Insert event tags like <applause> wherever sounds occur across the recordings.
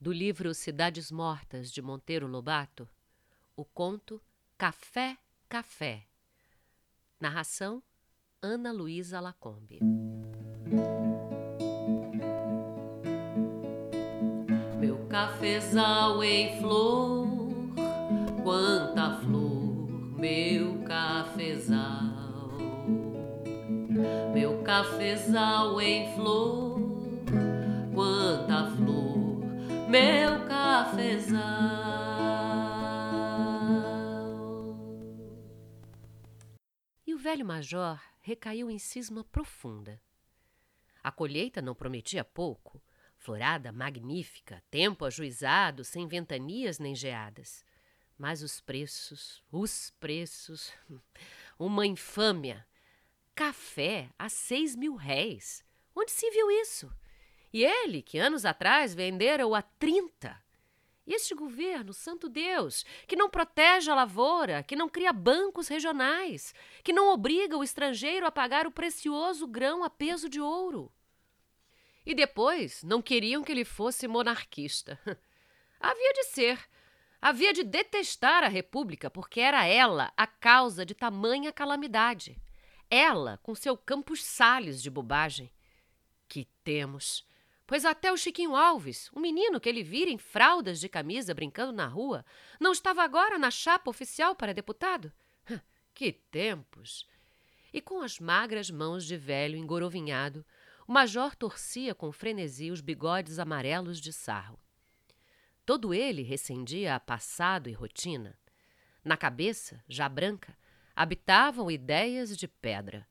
Do livro Cidades Mortas, de Monteiro Lobato, o conto Café, Café. Narração Ana Luísa Lacombe. Meu cafezal em flor, quanta flor, meu cafezal. Meu cafezal em flor, quanta flor, meu cafezal. E o velho major recaiu em cisma profunda. A colheita não prometia pouco, florada magnífica, tempo ajuizado, sem ventanias nem geadas. Mas os preços, os preços, <laughs> uma infâmia. Café a seis mil réis. Onde se viu isso? E ele, que anos atrás vendera-o a trinta. E este governo, santo Deus, que não protege a lavoura, que não cria bancos regionais, que não obriga o estrangeiro a pagar o precioso grão a peso de ouro. E depois não queriam que ele fosse monarquista. <laughs> Havia de ser. Havia de detestar a República, porque era ela a causa de tamanha calamidade. Ela, com seu Campos Sales de bobagem. Que temos! Pois até o Chiquinho Alves, o menino que ele vira em fraldas de camisa brincando na rua, não estava agora na chapa oficial para deputado? Que tempos! E com as magras mãos de velho engorovinhado, o major torcia com frenesi os bigodes amarelos de sarro. Todo ele recendia a passado e rotina. Na cabeça, já branca, habitavam ideias de pedra.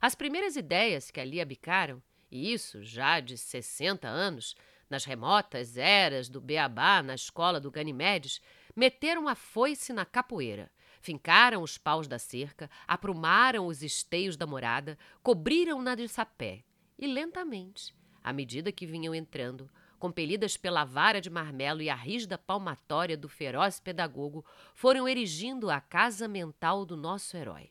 As primeiras ideias que ali abicaram e isso já de 60 anos, nas remotas eras do Beabá na escola do Ganimedes, meteram a foice na capoeira, fincaram os paus da cerca, aprumaram os esteios da morada, cobriram-na de sapé e lentamente, à medida que vinham entrando, compelidas pela vara de marmelo e a rígida palmatória do feroz pedagogo, foram erigindo a casa mental do nosso herói.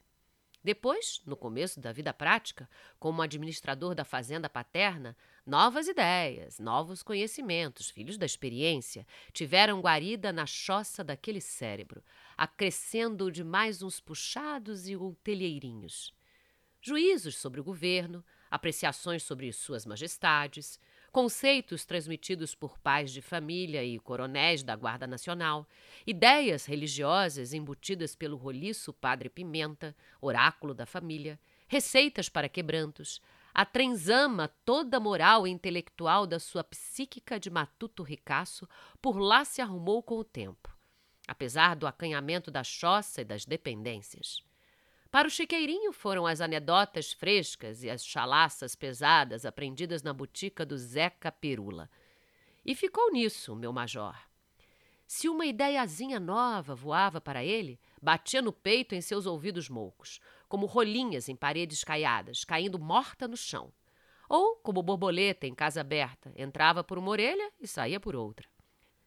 Depois, no começo da vida prática, como administrador da fazenda paterna, novas ideias, novos conhecimentos, filhos da experiência, tiveram guarida na choça daquele cérebro, acrescendo de mais uns puxados e outelheirinhos. Juízos sobre o governo, apreciações sobre suas majestades, conceitos transmitidos por pais de família e coronéis da Guarda Nacional, ideias religiosas embutidas pelo roliço Padre Pimenta, oráculo da família, receitas para quebrantos, a trenzama toda moral e intelectual da sua psíquica de matuto ricaço por lá se arrumou com o tempo, apesar do acanhamento da choça e das dependências. Para o chiqueirinho foram as anedotas frescas e as chalaças pesadas aprendidas na botica do Zeca Perula. E ficou nisso, meu major. Se uma ideiazinha nova voava para ele, batia no peito em seus ouvidos moucos, como rolinhas em paredes caiadas, caindo morta no chão. Ou, como borboleta em casa aberta, entrava por uma orelha e saía por outra.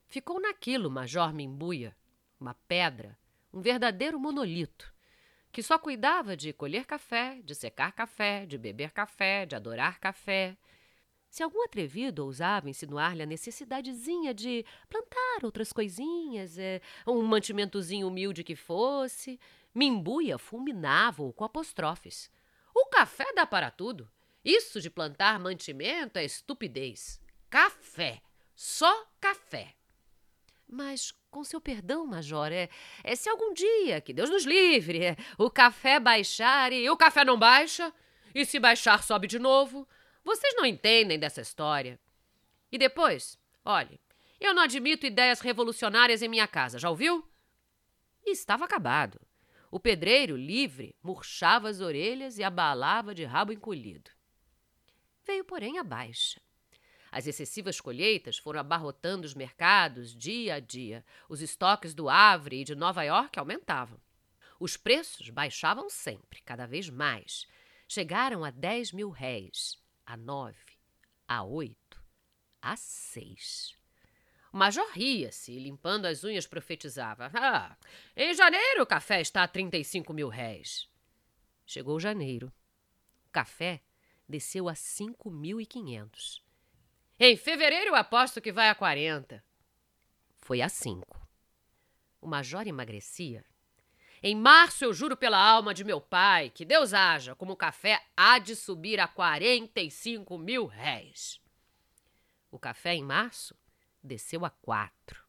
Ficou naquilo, Major Mimbuia, uma pedra, um verdadeiro monolito, que só cuidava de colher café, de secar café, de beber café, de adorar café. Se algum atrevido ousava insinuar-lhe a necessidadezinha de plantar outras coisinhas, é, um mantimentozinho humilde que fosse, Mimbuia fulminava-o com apostrofes. O café dá para tudo. Isso de plantar mantimento é estupidez. Café. Só café. Mas, com seu perdão, Major, é, é se algum dia, que Deus nos livre, é, o café baixar e o café não baixa, e se baixar sobe de novo. Vocês não entendem dessa história. E depois, olhe, eu não admito ideias revolucionárias em minha casa, já ouviu? E estava acabado. O pedreiro, livre, murchava as orelhas e abalava de rabo encolhido. Veio, porém, a baixa. As excessivas colheitas foram abarrotando os mercados dia a dia. Os estoques do Havre e de Nova York aumentavam. Os preços baixavam sempre, cada vez mais. Chegaram a 10 mil réis, a 9, a 8, a 6. O major ria-se limpando as unhas, profetizava: Ah, em janeiro o café está a 35 mil réis. Chegou janeiro. O café desceu a 5.500. Em fevereiro eu aposto que vai a 40. Foi a 5. O major emagrecia. Em março eu juro pela alma de meu pai que Deus haja como o café há de subir a 45 mil réis. O café em março desceu a 4.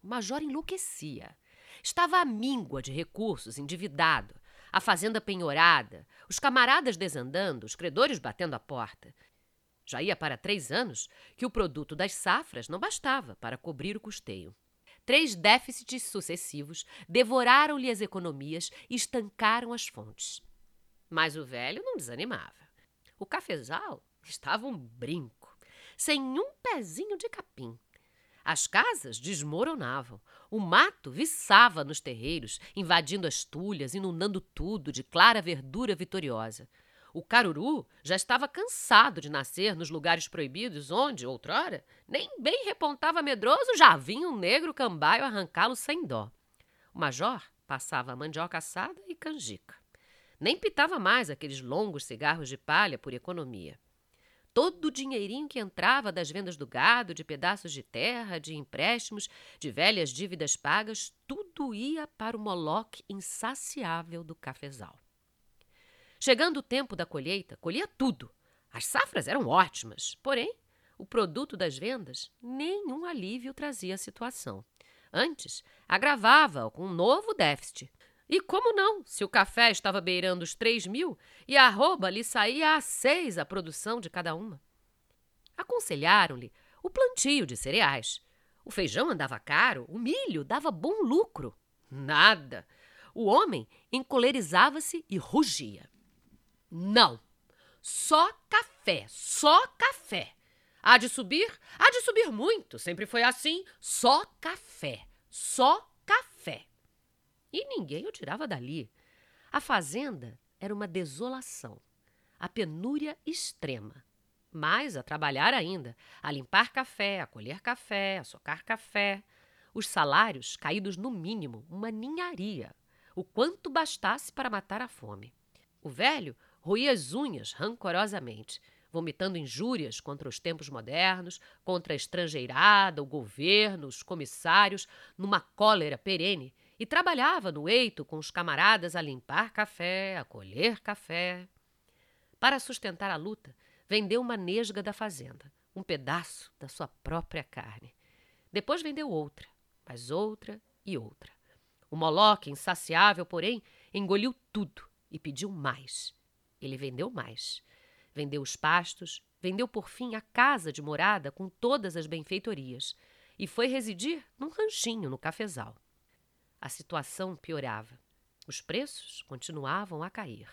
O major enlouquecia. Estava à míngua de recursos, endividado, a fazenda penhorada, os camaradas desandando, os credores batendo a porta. Já ia para três anos que o produto das safras não bastava para cobrir o custeio. Três déficits sucessivos devoraram-lhe as economias e estancaram as fontes. Mas o velho não desanimava. O cafezal estava um brinco, sem um pezinho de capim. As casas desmoronavam. O mato viçava nos terreiros, invadindo as tulhas, inundando tudo de clara verdura vitoriosa. O caruru já estava cansado de nascer nos lugares proibidos, onde, outrora, nem bem repontava medroso, já vinha um negro cambaio arrancá-lo sem dó. O major passava a mandioca assada e canjica. Nem pitava mais aqueles longos cigarros de palha por economia. Todo o dinheirinho que entrava das vendas do gado, de pedaços de terra, de empréstimos, de velhas dívidas pagas, tudo ia para o moloque insaciável do cafezal. Chegando o tempo da colheita, colhia tudo. As safras eram ótimas, porém, o produto das vendas nenhum alívio trazia à situação. Antes, agravava com um novo déficit, e como não, se o café estava beirando os três mil e a arroba lhe saía a seis a produção de cada uma? Aconselharam-lhe o plantio de cereais. O feijão andava caro, o milho dava bom lucro. Nada! O homem encolerizava-se e rugia. Não! Só café, só café. Há de subir? Há de subir muito, sempre foi assim. Só café, só café. E ninguém o tirava dali. A fazenda era uma desolação, a penúria extrema. Mas a trabalhar ainda, a limpar café, a colher café, a socar café. Os salários caídos no mínimo, uma ninharia, o quanto bastasse para matar a fome. O velho roía as unhas rancorosamente, vomitando injúrias contra os tempos modernos, contra a estrangeirada, o governo, os comissários, numa cólera perene e trabalhava no eito com os camaradas a limpar café, a colher café. Para sustentar a luta, vendeu uma nesga da fazenda, um pedaço da sua própria carne. Depois vendeu outra, mais outra e outra. O Moloque, insaciável, porém, engoliu tudo e pediu mais. Ele vendeu mais. Vendeu os pastos, vendeu por fim a casa de morada com todas as benfeitorias e foi residir num ranchinho no cafezal. A situação piorava. Os preços continuavam a cair.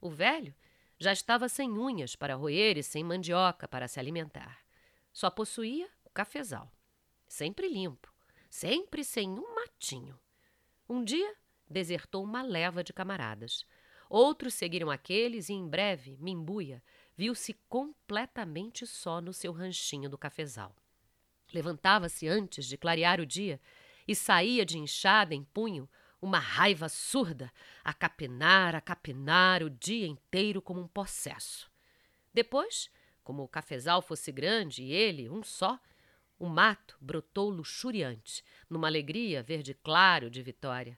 O velho já estava sem unhas para roer e sem mandioca para se alimentar. Só possuía o cafezal. Sempre limpo, sempre sem um matinho. Um dia desertou uma leva de camaradas. Outros seguiram aqueles e em breve Mimbuia viu-se completamente só no seu ranchinho do cafezal. Levantava-se antes de clarear o dia e saía de enxada em punho uma raiva surda, a capinar, a capinar o dia inteiro como um possesso. Depois, como o cafezal fosse grande e ele um só, o mato brotou luxuriante, numa alegria verde claro de vitória.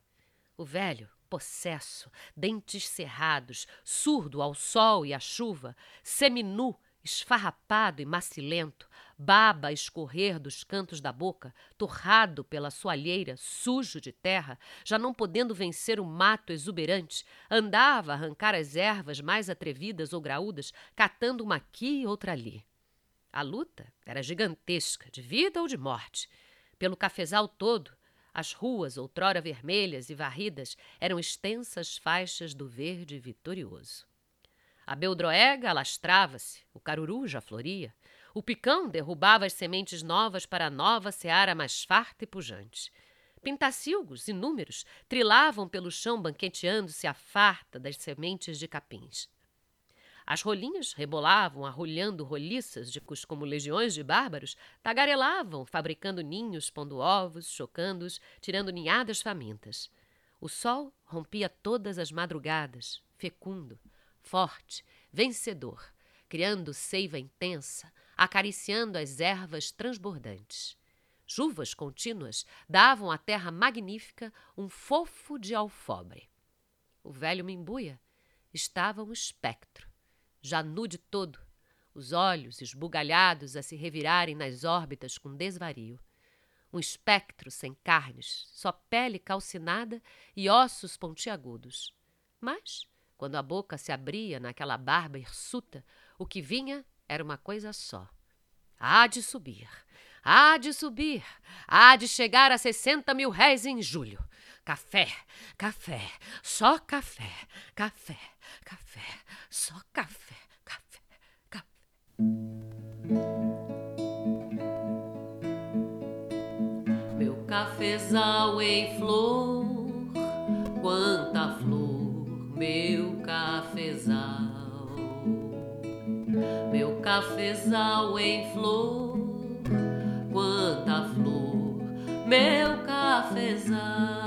O velho, possesso, dentes cerrados, surdo ao sol e à chuva, seminu, esfarrapado e macilento, baba a escorrer dos cantos da boca, torrado pela soalheira, sujo de terra, já não podendo vencer o mato exuberante, andava a arrancar as ervas mais atrevidas ou graúdas, catando uma aqui e outra ali. A luta era gigantesca, de vida ou de morte. Pelo cafezal todo, as ruas, outrora vermelhas e varridas, eram extensas faixas do verde vitorioso. A beldroega alastrava-se, o caruru já floria, o picão derrubava as sementes novas para a nova seara mais farta e pujante. Pintacilgos inúmeros trilavam pelo chão banqueteando-se a farta das sementes de capins. As rolinhas rebolavam, arrulhando roliças de como legiões de bárbaros, tagarelavam, fabricando ninhos, pondo ovos, chocando-os, tirando ninhadas famintas. O sol rompia todas as madrugadas, fecundo, forte, vencedor, criando seiva intensa, acariciando as ervas transbordantes. Chuvas contínuas davam à terra magnífica um fofo de alfobre. O velho Mimbuia estava um espectro, já nu de todo, os olhos esbugalhados a se revirarem nas órbitas com desvario. Um espectro sem carnes, só pele calcinada e ossos pontiagudos. Mas, quando a boca se abria naquela barba hirsuta, o que vinha era uma coisa só. Há de subir, há de subir, há de chegar a 60 mil réis em julho. Café, café, só café, café, café, só café, café, café. Meu cafezal em flor, quanta flor, meu cafezal. Meu cafezal em flor, quanta flor, meu cafezal.